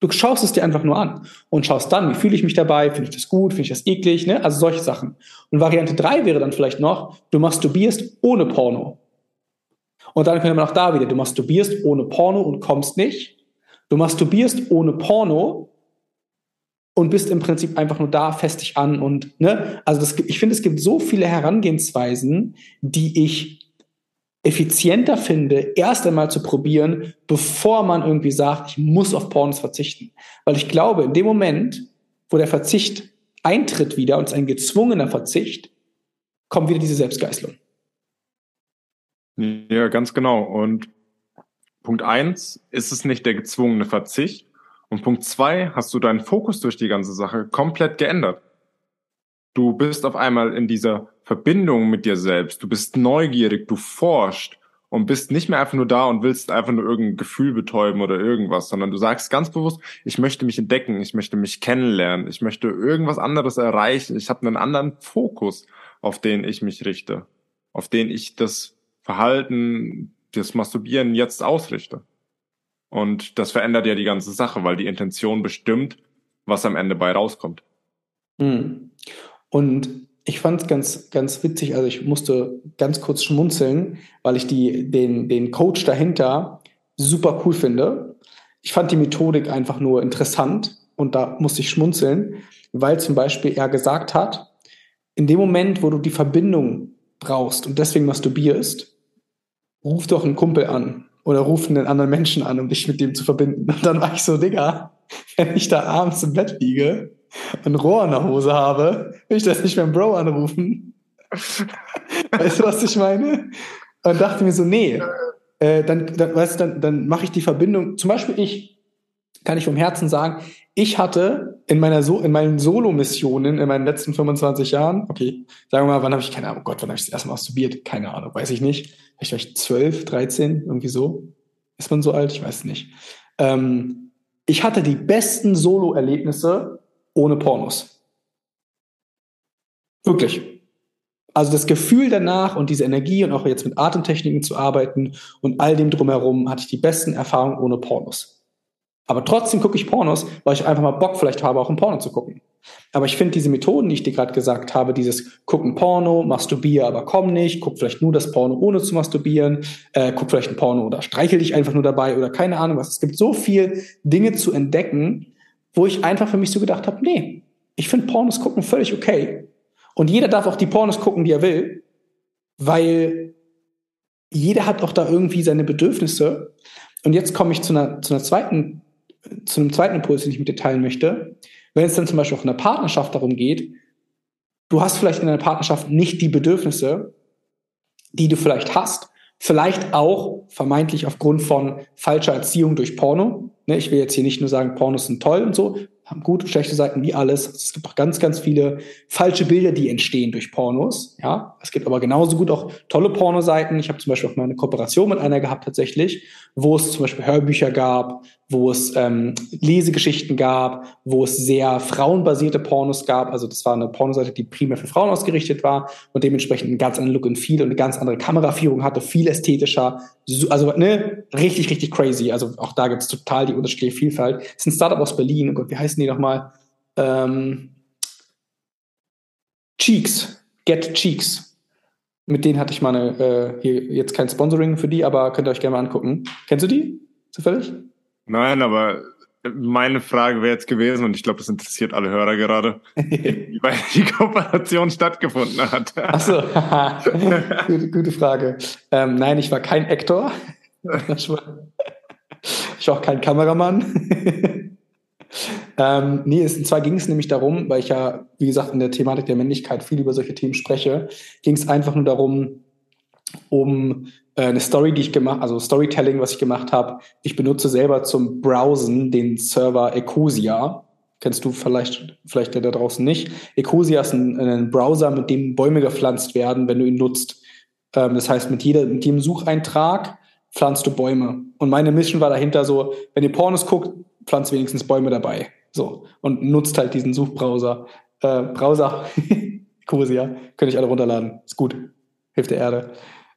Du schaust es dir einfach nur an und schaust dann, wie fühle ich mich dabei, finde ich das gut, finde ich das eklig, ne? also solche Sachen. Und Variante 3 wäre dann vielleicht noch, du masturbierst ohne Porno. Und dann können wir auch da wieder, du masturbierst ohne Porno und kommst nicht. Du masturbierst ohne Porno und bist im Prinzip einfach nur da, fest dich an und, ne, also das, ich finde, es gibt so viele Herangehensweisen, die ich effizienter finde, erst einmal zu probieren, bevor man irgendwie sagt, ich muss auf Pornos verzichten. Weil ich glaube, in dem Moment, wo der Verzicht eintritt wieder und es ein gezwungener Verzicht, kommt wieder diese Selbstgeißelung. Ja, ganz genau. Und Punkt eins ist es nicht der gezwungene Verzicht. Und Punkt zwei, hast du deinen Fokus durch die ganze Sache komplett geändert. Du bist auf einmal in dieser Verbindung mit dir selbst. Du bist neugierig, du forschst und bist nicht mehr einfach nur da und willst einfach nur irgendein Gefühl betäuben oder irgendwas, sondern du sagst ganz bewusst, ich möchte mich entdecken, ich möchte mich kennenlernen, ich möchte irgendwas anderes erreichen, ich habe einen anderen Fokus, auf den ich mich richte, auf den ich das Verhalten, das Masturbieren jetzt ausrichte. Und das verändert ja die ganze Sache, weil die Intention bestimmt, was am Ende bei rauskommt. Mhm. Und ich fand es ganz, ganz witzig, also ich musste ganz kurz schmunzeln, weil ich die, den, den Coach dahinter super cool finde. Ich fand die Methodik einfach nur interessant und da musste ich schmunzeln, weil zum Beispiel er gesagt hat, in dem Moment, wo du die Verbindung brauchst und deswegen masturbierst, ruf doch einen Kumpel an oder ruf einen anderen Menschen an, um dich mit dem zu verbinden. Und dann war ich so, Digga, wenn ich da abends im Bett liege, ein Rohr in der Hose habe, will ich das nicht beim Bro anrufen. weißt du, was ich meine? Und dachte mir so, nee, äh, dann, dann, weißt dann, dann mache ich die Verbindung. Zum Beispiel ich, kann ich vom Herzen sagen, ich hatte in meiner so in meinen Solo-Missionen in meinen letzten 25 Jahren, okay, sagen wir mal, wann habe ich keine Ahnung, oh Gott, wann habe ich das erste Mal masturbiert? Keine Ahnung, weiß ich nicht. Vielleicht war ich 12, 13, irgendwie so. Ist man so alt? Ich weiß nicht. Ähm, ich hatte die besten Solo-Erlebnisse ohne Pornos. Wirklich. Also das Gefühl danach und diese Energie und auch jetzt mit Atemtechniken zu arbeiten und all dem drumherum hatte ich die besten Erfahrungen ohne Pornos. Aber trotzdem gucke ich Pornos, weil ich einfach mal Bock vielleicht habe, auch ein Porno zu gucken. Aber ich finde diese Methoden, die ich dir gerade gesagt habe, dieses gucken Porno, masturbier, aber komm nicht, guck vielleicht nur das Porno ohne zu masturbieren, äh, guck vielleicht ein Porno oder streichel dich einfach nur dabei oder keine Ahnung was. Es gibt so viel Dinge zu entdecken, wo ich einfach für mich so gedacht habe, nee, ich finde Pornos gucken völlig okay. Und jeder darf auch die Pornos gucken, die er will, weil jeder hat auch da irgendwie seine Bedürfnisse. Und jetzt komme ich zu einer, zu einer zweiten zu einem zweiten Impuls, den ich mit dir teilen möchte. Wenn es dann zum Beispiel auch in der Partnerschaft darum geht, du hast vielleicht in deiner Partnerschaft nicht die Bedürfnisse, die du vielleicht hast, vielleicht auch vermeintlich aufgrund von falscher Erziehung durch Porno. Ne, ich will jetzt hier nicht nur sagen, Pornos sind toll und so, haben gute und schlechte Seiten wie alles. Es gibt auch ganz, ganz viele falsche Bilder, die entstehen durch Pornos. Ja, es gibt aber genauso gut auch tolle Pornoseiten. Ich habe zum Beispiel auch mal eine Kooperation mit einer gehabt tatsächlich, wo es zum Beispiel Hörbücher gab, wo es ähm, Lesegeschichten gab, wo es sehr frauenbasierte Pornos gab. Also das war eine Pornoseite, die primär für Frauen ausgerichtet war und dementsprechend einen ganz anderen Look und Feel und eine ganz andere Kameraführung hatte, viel ästhetischer. Also ne, richtig, richtig crazy. Also auch da gibt es total die unterschiedliche Vielfalt. Es ist ein Startup aus Berlin. Oh Gott, wie heißen die nochmal? Ähm, Cheeks. Get Cheeks. Mit denen hatte ich mal eine, äh, hier jetzt kein Sponsoring für die, aber könnt ihr euch gerne mal angucken. Kennst du die? Zufällig? Nein, aber meine Frage wäre jetzt gewesen, und ich glaube, das interessiert alle Hörer gerade, wie weit die Kooperation stattgefunden hat. Achso, gute, gute Frage. Ähm, nein, ich war kein Actor. Ich war auch kein Kameramann. ähm, nee, es, und zwar ging es nämlich darum, weil ich ja, wie gesagt, in der Thematik der Männlichkeit viel über solche Themen spreche, ging es einfach nur darum, um eine Story, die ich gemacht, also Storytelling, was ich gemacht habe. Ich benutze selber zum Browsen den Server Ecosia. Kennst du vielleicht, vielleicht der da draußen nicht. Ecosia ist ein, ein Browser, mit dem Bäume gepflanzt werden, wenn du ihn nutzt. Ähm, das heißt, mit, jeder, mit jedem Sucheintrag pflanzt du Bäume. Und meine Mission war dahinter so, wenn ihr Pornos guckt, pflanzt wenigstens Bäume dabei. So. Und nutzt halt diesen Suchbrowser. Äh, Browser. Cosia. Könnt ich alle runterladen. Ist gut. Hilft der Erde.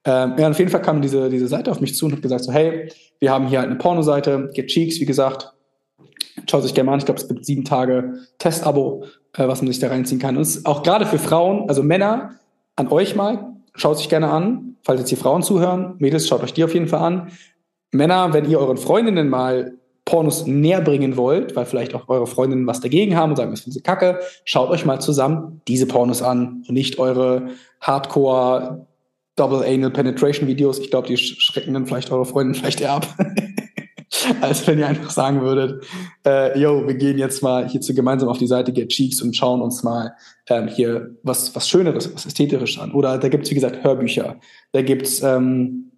Ähm, ja, auf jeden Fall kam diese, diese Seite auf mich zu und hat gesagt so, hey, wir haben hier halt eine Pornoseite, Get Cheeks, wie gesagt. Schaut sich gerne mal an. Ich glaube, es gibt sieben Tage Testabo, äh, was man sich da reinziehen kann. Und es ist auch gerade für Frauen, also Männer, an euch mal, schaut sich gerne an. Falls jetzt hier Frauen zuhören, Mädels, schaut euch die auf jeden Fall an. Männer, wenn ihr euren Freundinnen mal Pornos näher bringen wollt, weil vielleicht auch eure Freundinnen was dagegen haben und sagen, das finden sie kacke, schaut euch mal zusammen diese Pornos an und nicht eure Hardcore Double Anal Penetration Videos. Ich glaube, die schrecken dann vielleicht eure Freundinnen vielleicht eher ab. als wenn ihr einfach sagen würdet, äh, yo, wir gehen jetzt mal hierzu gemeinsam auf die Seite Get Cheeks und schauen uns mal ähm, hier was, was Schöneres, was Ästhetisches an. Oder da gibt's wie gesagt, Hörbücher. Da gibt's ähm,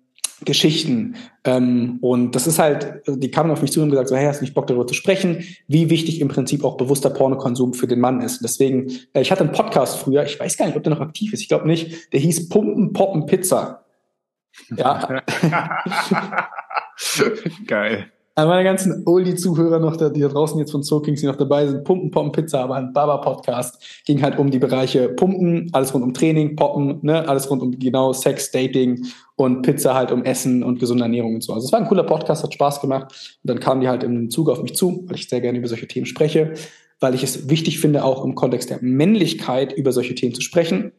Geschichten. Ähm, und das ist halt, die kamen auf mich zu und gesagt, so, hey, hast du nicht Bock darüber zu sprechen, wie wichtig im Prinzip auch bewusster Pornokonsum für den Mann ist. Deswegen, äh, ich hatte einen Podcast früher, ich weiß gar nicht, ob der noch aktiv ist, ich glaube nicht, der hieß Pumpen, Poppen, Pizza. Ja. Geil. An meine ganzen Oldie-Zuhörer noch, da, die da draußen jetzt von Soul Kings, die noch dabei sind, Pumpen, Poppen, Pizza, aber ein Baba-Podcast ging halt um die Bereiche Pumpen, alles rund um Training, Poppen, ne, alles rund um genau Sex, Dating und Pizza halt um Essen und gesunde Ernährung und so. Also es war ein cooler Podcast, hat Spaß gemacht. Und dann kamen die halt im Zug auf mich zu, weil ich sehr gerne über solche Themen spreche, weil ich es wichtig finde, auch im Kontext der Männlichkeit über solche Themen zu sprechen.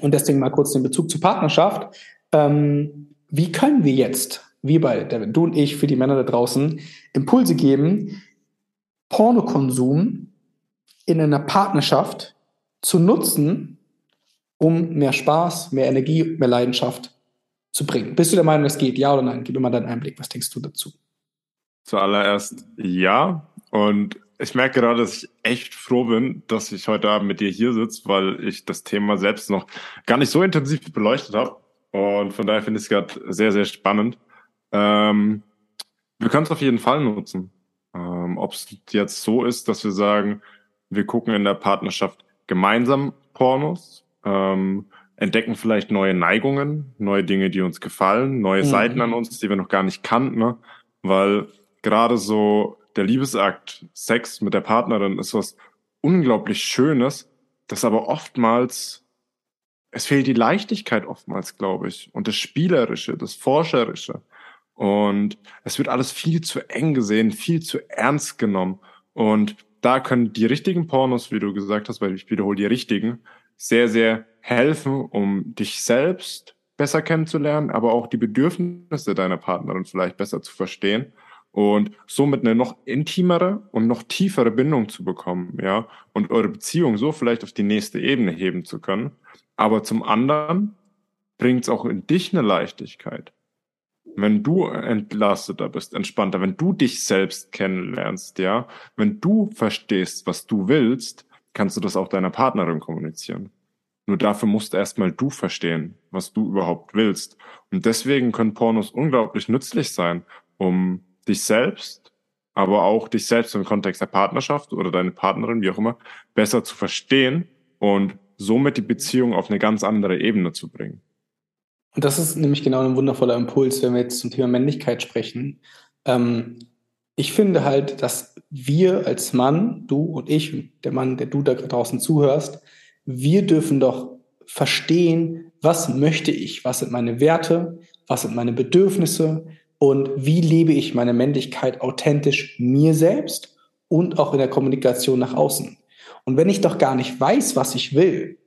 Und deswegen mal kurz den Bezug zur Partnerschaft. Ähm, wie können wir jetzt wir beide, Devin, du und ich, für die Männer da draußen, Impulse geben, Pornokonsum in einer Partnerschaft zu nutzen, um mehr Spaß, mehr Energie, mehr Leidenschaft zu bringen. Bist du der Meinung, es geht? Ja oder nein? Gib mir mal deinen Einblick. Was denkst du dazu? Zuallererst ja. Und ich merke gerade, dass ich echt froh bin, dass ich heute Abend mit dir hier sitze, weil ich das Thema selbst noch gar nicht so intensiv beleuchtet habe. Und von daher finde ich es gerade sehr, sehr spannend. Ähm, wir können es auf jeden Fall nutzen. Ähm, Ob es jetzt so ist, dass wir sagen, wir gucken in der Partnerschaft gemeinsam Pornos, ähm, entdecken vielleicht neue Neigungen, neue Dinge, die uns gefallen, neue mhm. Seiten an uns, die wir noch gar nicht kannten, ne? weil gerade so der Liebesakt, Sex mit der Partnerin ist was unglaublich Schönes, das aber oftmals, es fehlt die Leichtigkeit oftmals, glaube ich, und das Spielerische, das Forscherische. Und es wird alles viel zu eng gesehen, viel zu ernst genommen. Und da können die richtigen Pornos, wie du gesagt hast, weil ich wiederhole die richtigen, sehr, sehr helfen, um dich selbst besser kennenzulernen, aber auch die Bedürfnisse deiner Partnerin vielleicht besser zu verstehen und somit eine noch intimere und noch tiefere Bindung zu bekommen, ja, und eure Beziehung so vielleicht auf die nächste Ebene heben zu können. Aber zum anderen bringt es auch in dich eine Leichtigkeit wenn du entlasteter bist, entspannter, wenn du dich selbst kennenlernst, ja, wenn du verstehst, was du willst, kannst du das auch deiner Partnerin kommunizieren. Nur dafür musst erstmal du verstehen, was du überhaupt willst. Und deswegen können Pornos unglaublich nützlich sein, um dich selbst, aber auch dich selbst im Kontext der Partnerschaft oder deine Partnerin, wie auch immer, besser zu verstehen und somit die Beziehung auf eine ganz andere Ebene zu bringen. Und das ist nämlich genau ein wundervoller Impuls, wenn wir jetzt zum Thema Männlichkeit sprechen. Ähm, ich finde halt, dass wir als Mann, du und ich, der Mann, der du da draußen zuhörst, wir dürfen doch verstehen, was möchte ich, was sind meine Werte, was sind meine Bedürfnisse und wie lebe ich meine Männlichkeit authentisch mir selbst und auch in der Kommunikation nach außen. Und wenn ich doch gar nicht weiß, was ich will,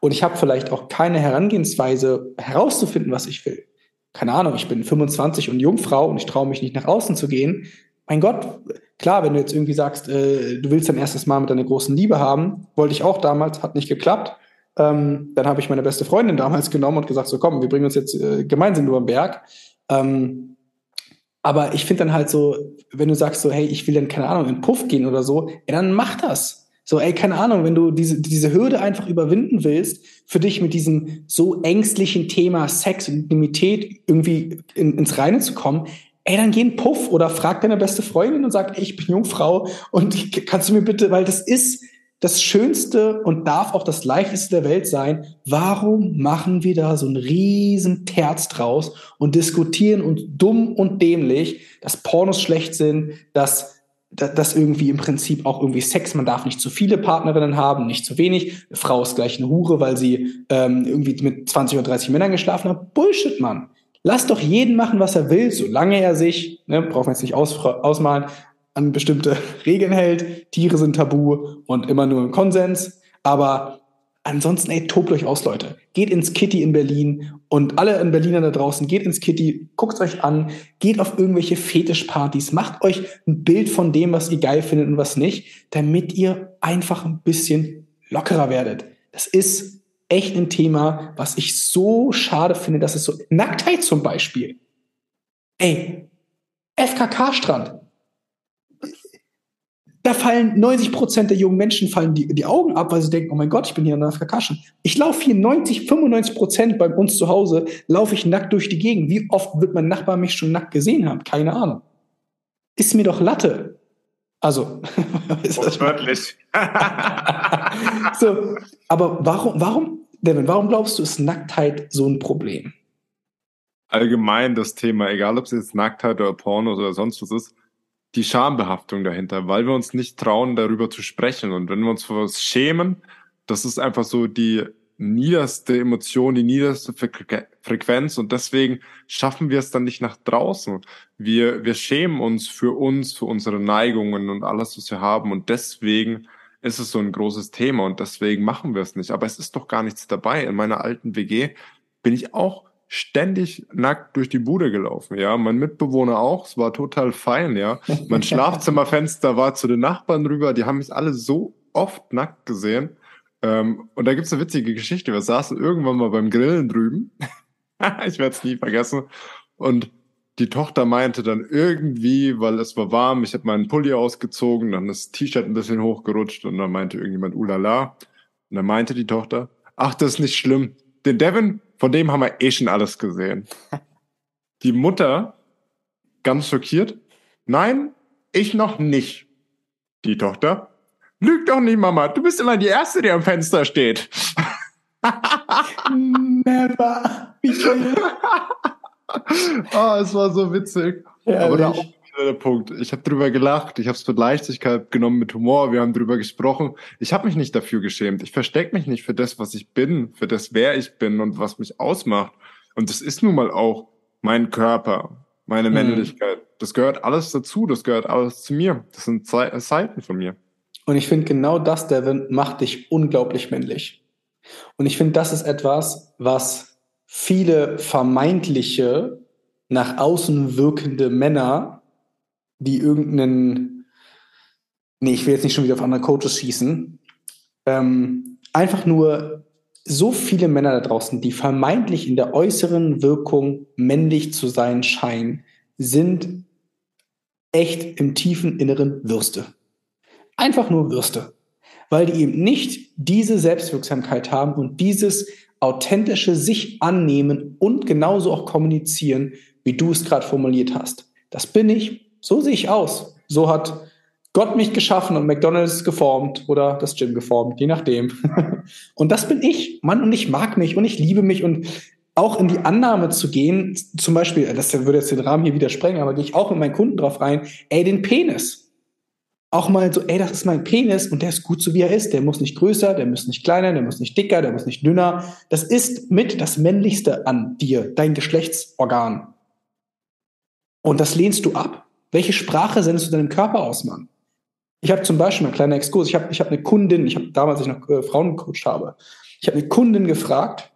und ich habe vielleicht auch keine Herangehensweise herauszufinden, was ich will. Keine Ahnung, ich bin 25 und Jungfrau und ich traue mich nicht nach außen zu gehen. Mein Gott, klar, wenn du jetzt irgendwie sagst, äh, du willst dein erstes Mal mit deiner großen Liebe haben, wollte ich auch damals, hat nicht geklappt. Ähm, dann habe ich meine beste Freundin damals genommen und gesagt, so komm, wir bringen uns jetzt äh, gemeinsam über den Berg. Ähm, aber ich finde dann halt so, wenn du sagst so, hey, ich will dann, keine Ahnung, in Puff gehen oder so, ja, dann mach das. So, ey, keine Ahnung, wenn du diese, diese Hürde einfach überwinden willst, für dich mit diesem so ängstlichen Thema Sex und Intimität irgendwie in, ins Reine zu kommen, ey, dann geh in Puff oder frag deine beste Freundin und sag, ey, ich bin Jungfrau und kannst du mir bitte, weil das ist, das Schönste und darf auch das Leichteste der Welt sein. Warum machen wir da so einen riesen Terz draus und diskutieren uns dumm und dämlich, dass Pornos schlecht sind, dass dass irgendwie im Prinzip auch irgendwie Sex, man darf nicht zu viele Partnerinnen haben, nicht zu wenig. Eine Frau ist gleich eine Hure, weil sie ähm, irgendwie mit 20 oder 30 Männern geschlafen hat. Bullshit, Mann. Lass doch jeden machen, was er will, solange er sich, ne, brauchen wir jetzt nicht aus, ausmalen, an bestimmte Regeln hält. Tiere sind tabu und immer nur im Konsens. Aber ansonsten, ey, tobt euch aus, Leute. Geht ins Kitty in Berlin und alle in Berliner da draußen, geht ins Kitty, guckt euch an, geht auf irgendwelche Fetischpartys, macht euch ein Bild von dem, was ihr geil findet und was nicht, damit ihr einfach ein bisschen lockerer werdet. Das ist echt ein Thema, was ich so schade finde, dass es so, Nacktheit zum Beispiel. Ey, FKK-Strand da fallen 90 Prozent der jungen Menschen fallen die, die Augen ab, weil sie denken, oh mein Gott, ich bin hier in der Kaschen. Ich laufe hier 90, 95 Prozent bei uns zu Hause, laufe ich nackt durch die Gegend. Wie oft wird mein Nachbar mich schon nackt gesehen haben? Keine Ahnung. Ist mir doch Latte. Also, wörtlich. so, aber warum, warum, Devin, warum glaubst du, ist Nacktheit so ein Problem? Allgemein das Thema, egal ob es jetzt Nacktheit oder Porno oder sonst was ist, die Schambehaftung dahinter, weil wir uns nicht trauen, darüber zu sprechen. Und wenn wir uns vor was schämen, das ist einfach so die niederste Emotion, die niederste Frequenz und deswegen schaffen wir es dann nicht nach draußen. Wir, wir schämen uns für uns, für unsere Neigungen und alles, was wir haben und deswegen ist es so ein großes Thema und deswegen machen wir es nicht. Aber es ist doch gar nichts dabei. In meiner alten WG bin ich auch ständig nackt durch die Bude gelaufen, ja. Mein Mitbewohner auch, es war total fein, ja. Mein Schlafzimmerfenster war zu den Nachbarn rüber, die haben mich alle so oft nackt gesehen. Ähm, und da gibt's eine witzige Geschichte. Wir saßen irgendwann mal beim Grillen drüben. ich werde es nie vergessen. Und die Tochter meinte dann irgendwie, weil es war warm, ich habe meinen Pulli ausgezogen, dann das T-Shirt ein bisschen hochgerutscht und dann meinte irgendjemand, ulala. Und dann meinte die Tochter, ach, das ist nicht schlimm. Den Devin von dem haben wir eh schon alles gesehen. Die Mutter, ganz schockiert, nein, ich noch nicht. Die Tochter, lüg doch nicht, Mama, du bist immer die Erste, die am Fenster steht. Never. Oh, es war so witzig. Ehrlich? Aber da auch der Punkt. Ich habe drüber gelacht, ich habe es mit Leichtigkeit genommen, mit Humor, wir haben drüber gesprochen. Ich habe mich nicht dafür geschämt. Ich verstecke mich nicht für das, was ich bin, für das, wer ich bin und was mich ausmacht. Und das ist nun mal auch mein Körper, meine mhm. Männlichkeit. Das gehört alles dazu, das gehört alles zu mir. Das sind Seiten von mir. Und ich finde genau das, Devin, macht dich unglaublich männlich. Und ich finde, das ist etwas, was viele vermeintliche, nach außen wirkende Männer die irgendeinen, nee, ich will jetzt nicht schon wieder auf andere Coaches schießen, ähm, einfach nur so viele Männer da draußen, die vermeintlich in der äußeren Wirkung männlich zu sein scheinen, sind echt im tiefen Inneren Würste. Einfach nur Würste. Weil die eben nicht diese Selbstwirksamkeit haben und dieses authentische sich annehmen und genauso auch kommunizieren, wie du es gerade formuliert hast. Das bin ich, so sehe ich aus. So hat Gott mich geschaffen und McDonald's geformt oder das Gym geformt, je nachdem. und das bin ich, Mann, und ich mag mich und ich liebe mich und auch in die Annahme zu gehen, zum Beispiel, das würde jetzt den Rahmen hier wieder sprengen, aber gehe ich auch mit meinen Kunden drauf rein, ey, den Penis. Auch mal so, ey, das ist mein Penis und der ist gut so wie er ist. Der muss nicht größer, der muss nicht kleiner, der muss nicht dicker, der muss nicht dünner. Das ist mit das Männlichste an dir, dein Geschlechtsorgan. Und das lehnst du ab. Welche Sprache sendest du deinem Körper aus, Mann? Ich habe zum Beispiel, ein kleiner Exkurs, ich habe ich hab eine Kundin, ich habe damals, als ich noch äh, Frauen gecoacht habe, ich habe eine Kundin gefragt,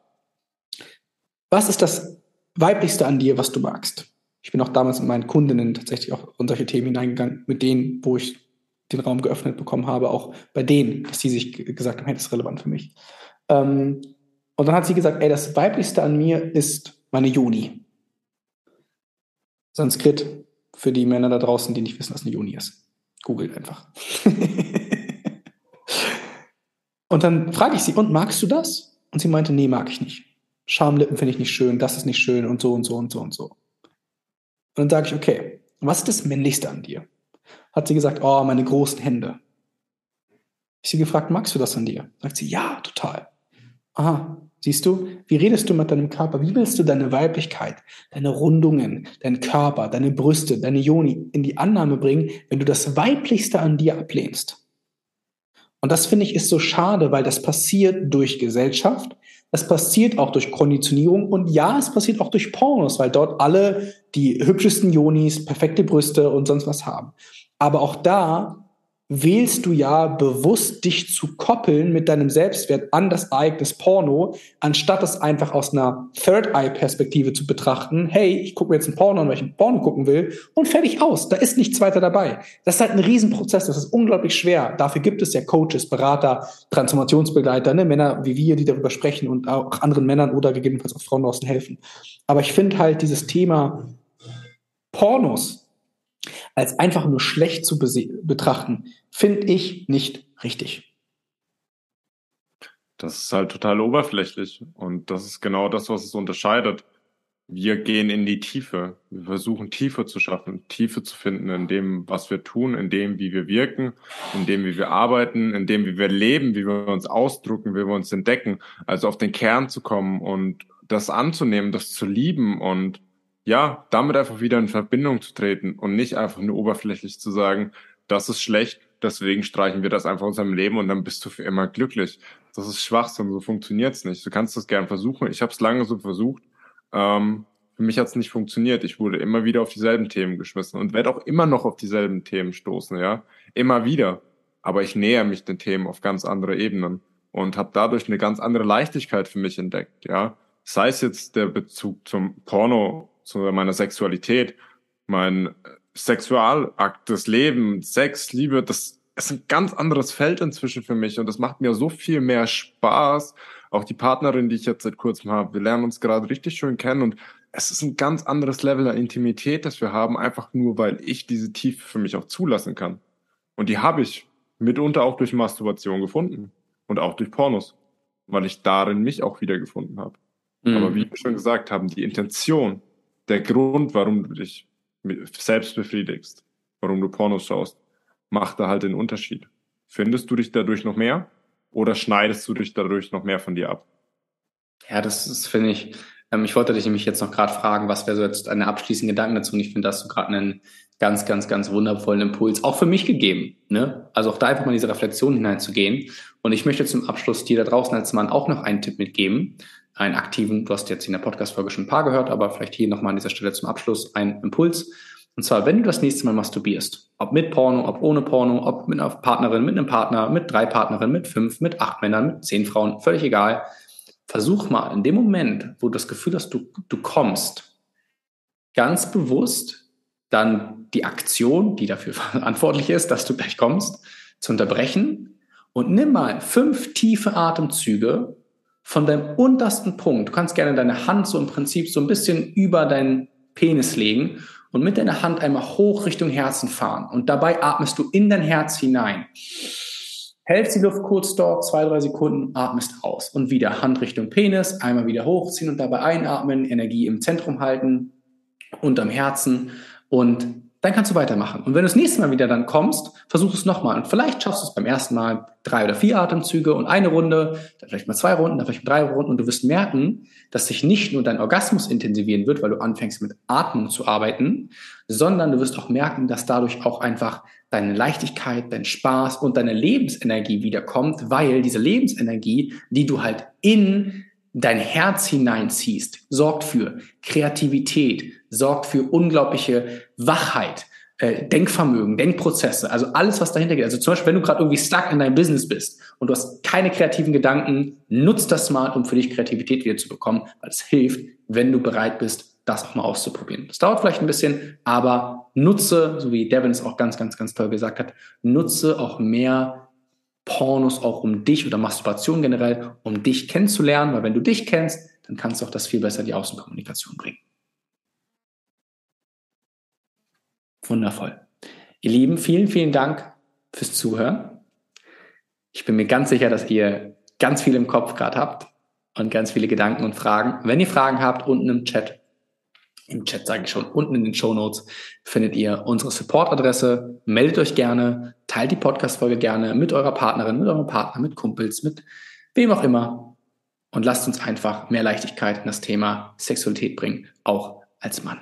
was ist das Weiblichste an dir, was du magst? Ich bin auch damals mit meinen Kundinnen tatsächlich auch in solche Themen hineingegangen, mit denen, wo ich den Raum geöffnet bekommen habe, auch bei denen, dass die sich gesagt haben, hey, das ist relevant für mich. Ähm, und dann hat sie gesagt, ey, das Weiblichste an mir ist meine Juni. Sanskrit für die Männer da draußen, die nicht wissen, was eine Juni ist. Googelt einfach. und dann frage ich sie, und magst du das? Und sie meinte, nee, mag ich nicht. Schamlippen finde ich nicht schön, das ist nicht schön und so und so und so und so. Und dann sage ich, okay, was ist das Männlichste an dir? Hat sie gesagt, oh, meine großen Hände. Ich sie gefragt, magst du das an dir? Sagt sie, ja, total. Aha, siehst du, wie redest du mit deinem Körper? Wie willst du deine Weiblichkeit, deine Rundungen, deinen Körper, deine Brüste, deine Joni in die Annahme bringen, wenn du das Weiblichste an dir ablehnst? Und das finde ich ist so schade, weil das passiert durch Gesellschaft, das passiert auch durch Konditionierung und ja, es passiert auch durch Pornos, weil dort alle die hübschesten Jonis, perfekte Brüste und sonst was haben. Aber auch da wählst du ja bewusst, dich zu koppeln mit deinem Selbstwert an das Ereignis Porno, anstatt es einfach aus einer Third-Eye-Perspektive zu betrachten. Hey, ich gucke mir jetzt ein Porno an, weil ich ein Porno gucken will und fertig aus. Da ist nichts weiter dabei. Das ist halt ein Riesenprozess. Das ist unglaublich schwer. Dafür gibt es ja Coaches, Berater, Transformationsbegleiter, ne? Männer wie wir, die darüber sprechen und auch anderen Männern oder gegebenenfalls auch Frauen draußen helfen. Aber ich finde halt dieses Thema Pornos als einfach nur schlecht zu betrachten, finde ich nicht richtig. Das ist halt total oberflächlich und das ist genau das, was es unterscheidet. Wir gehen in die Tiefe. Wir versuchen Tiefe zu schaffen, Tiefe zu finden in dem, was wir tun, in dem, wie wir wirken, in dem, wie wir arbeiten, in dem, wie wir leben, wie wir uns ausdrücken, wie wir uns entdecken. Also auf den Kern zu kommen und das anzunehmen, das zu lieben und ja, damit einfach wieder in Verbindung zu treten und nicht einfach nur oberflächlich zu sagen, das ist schlecht, deswegen streichen wir das einfach aus unserem Leben und dann bist du für immer glücklich. Das ist Schwachsinn, so funktioniert's nicht. Du kannst das gern versuchen. Ich habe es lange so versucht. Ähm, für mich hat's nicht funktioniert. Ich wurde immer wieder auf dieselben Themen geschmissen und werde auch immer noch auf dieselben Themen stoßen, ja. Immer wieder. Aber ich näher mich den Themen auf ganz andere Ebenen und habe dadurch eine ganz andere Leichtigkeit für mich entdeckt, ja. Sei es jetzt der Bezug zum Porno zu meiner Sexualität, mein Sexualakt, das Leben, Sex, Liebe, das ist ein ganz anderes Feld inzwischen für mich und das macht mir so viel mehr Spaß. Auch die Partnerin, die ich jetzt seit kurzem habe, wir lernen uns gerade richtig schön kennen und es ist ein ganz anderes Level an Intimität, das wir haben, einfach nur, weil ich diese Tiefe für mich auch zulassen kann. Und die habe ich mitunter auch durch Masturbation gefunden und auch durch Pornos, weil ich darin mich auch wiedergefunden habe. Mhm. Aber wie wir schon gesagt haben, die Intention, der Grund, warum du dich selbst befriedigst, warum du Pornos schaust, macht da halt den Unterschied. Findest du dich dadurch noch mehr oder schneidest du dich dadurch noch mehr von dir ab? Ja, das ist, finde ich, ähm, ich wollte dich nämlich jetzt noch gerade fragen, was wäre so jetzt eine abschließende Gedanken dazu? Und ich finde, dass du gerade einen ganz, ganz, ganz wundervollen Impuls auch für mich gegeben. Ne? Also auch da einfach mal in diese Reflexion hineinzugehen. Und ich möchte zum Abschluss dir da draußen als Mann auch noch einen Tipp mitgeben einen aktiven, du hast jetzt in der Podcast-Folge schon ein paar gehört, aber vielleicht hier nochmal an dieser Stelle zum Abschluss ein Impuls. Und zwar, wenn du das nächste Mal masturbierst, ob mit Porno, ob ohne Porno, ob mit einer Partnerin, mit einem Partner, mit drei Partnerinnen, mit fünf, mit acht Männern, mit zehn Frauen, völlig egal. Versuch mal in dem Moment, wo du das Gefühl hast, du, du kommst, ganz bewusst dann die Aktion, die dafür verantwortlich ist, dass du gleich kommst, zu unterbrechen und nimm mal fünf tiefe Atemzüge von deinem untersten Punkt, du kannst gerne deine Hand so im Prinzip so ein bisschen über deinen Penis legen und mit deiner Hand einmal hoch Richtung Herzen fahren. Und dabei atmest du in dein Herz hinein. Hältst die Luft kurz dort, zwei, drei Sekunden, atmest aus. Und wieder Hand Richtung Penis, einmal wieder hochziehen und dabei einatmen, Energie im Zentrum halten, unterm Herzen und dann kannst du weitermachen. Und wenn du das nächste Mal wieder dann kommst, versuch es nochmal. Und vielleicht schaffst du es beim ersten Mal drei oder vier Atemzüge und eine Runde, dann vielleicht mal zwei Runden, dann vielleicht mal drei Runden. Und du wirst merken, dass sich nicht nur dein Orgasmus intensivieren wird, weil du anfängst mit Atmung zu arbeiten, sondern du wirst auch merken, dass dadurch auch einfach deine Leichtigkeit, dein Spaß und deine Lebensenergie wiederkommt, weil diese Lebensenergie, die du halt in dein Herz hineinziehst, sorgt für Kreativität, sorgt für unglaubliche Wachheit, äh, Denkvermögen, Denkprozesse, also alles, was dahinter geht. Also zum Beispiel, wenn du gerade irgendwie stuck in deinem Business bist und du hast keine kreativen Gedanken, nutz das mal, um für dich Kreativität wieder zu bekommen, weil es hilft, wenn du bereit bist, das auch mal auszuprobieren. Das dauert vielleicht ein bisschen, aber nutze, so wie Devin es auch ganz, ganz, ganz toll gesagt hat, nutze auch mehr Pornos auch um dich oder Masturbation generell, um dich kennenzulernen, weil wenn du dich kennst, dann kannst du auch das viel besser in die Außenkommunikation bringen. Wundervoll. Ihr Lieben, vielen, vielen Dank fürs Zuhören. Ich bin mir ganz sicher, dass ihr ganz viel im Kopf gerade habt und ganz viele Gedanken und Fragen. Wenn ihr Fragen habt, unten im Chat im Chat sage ich schon, unten in den Show Notes findet ihr unsere Support-Adresse. Meldet euch gerne, teilt die Podcast-Folge gerne mit eurer Partnerin, mit eurem Partner, mit Kumpels, mit wem auch immer. Und lasst uns einfach mehr Leichtigkeit in das Thema Sexualität bringen, auch als Mann.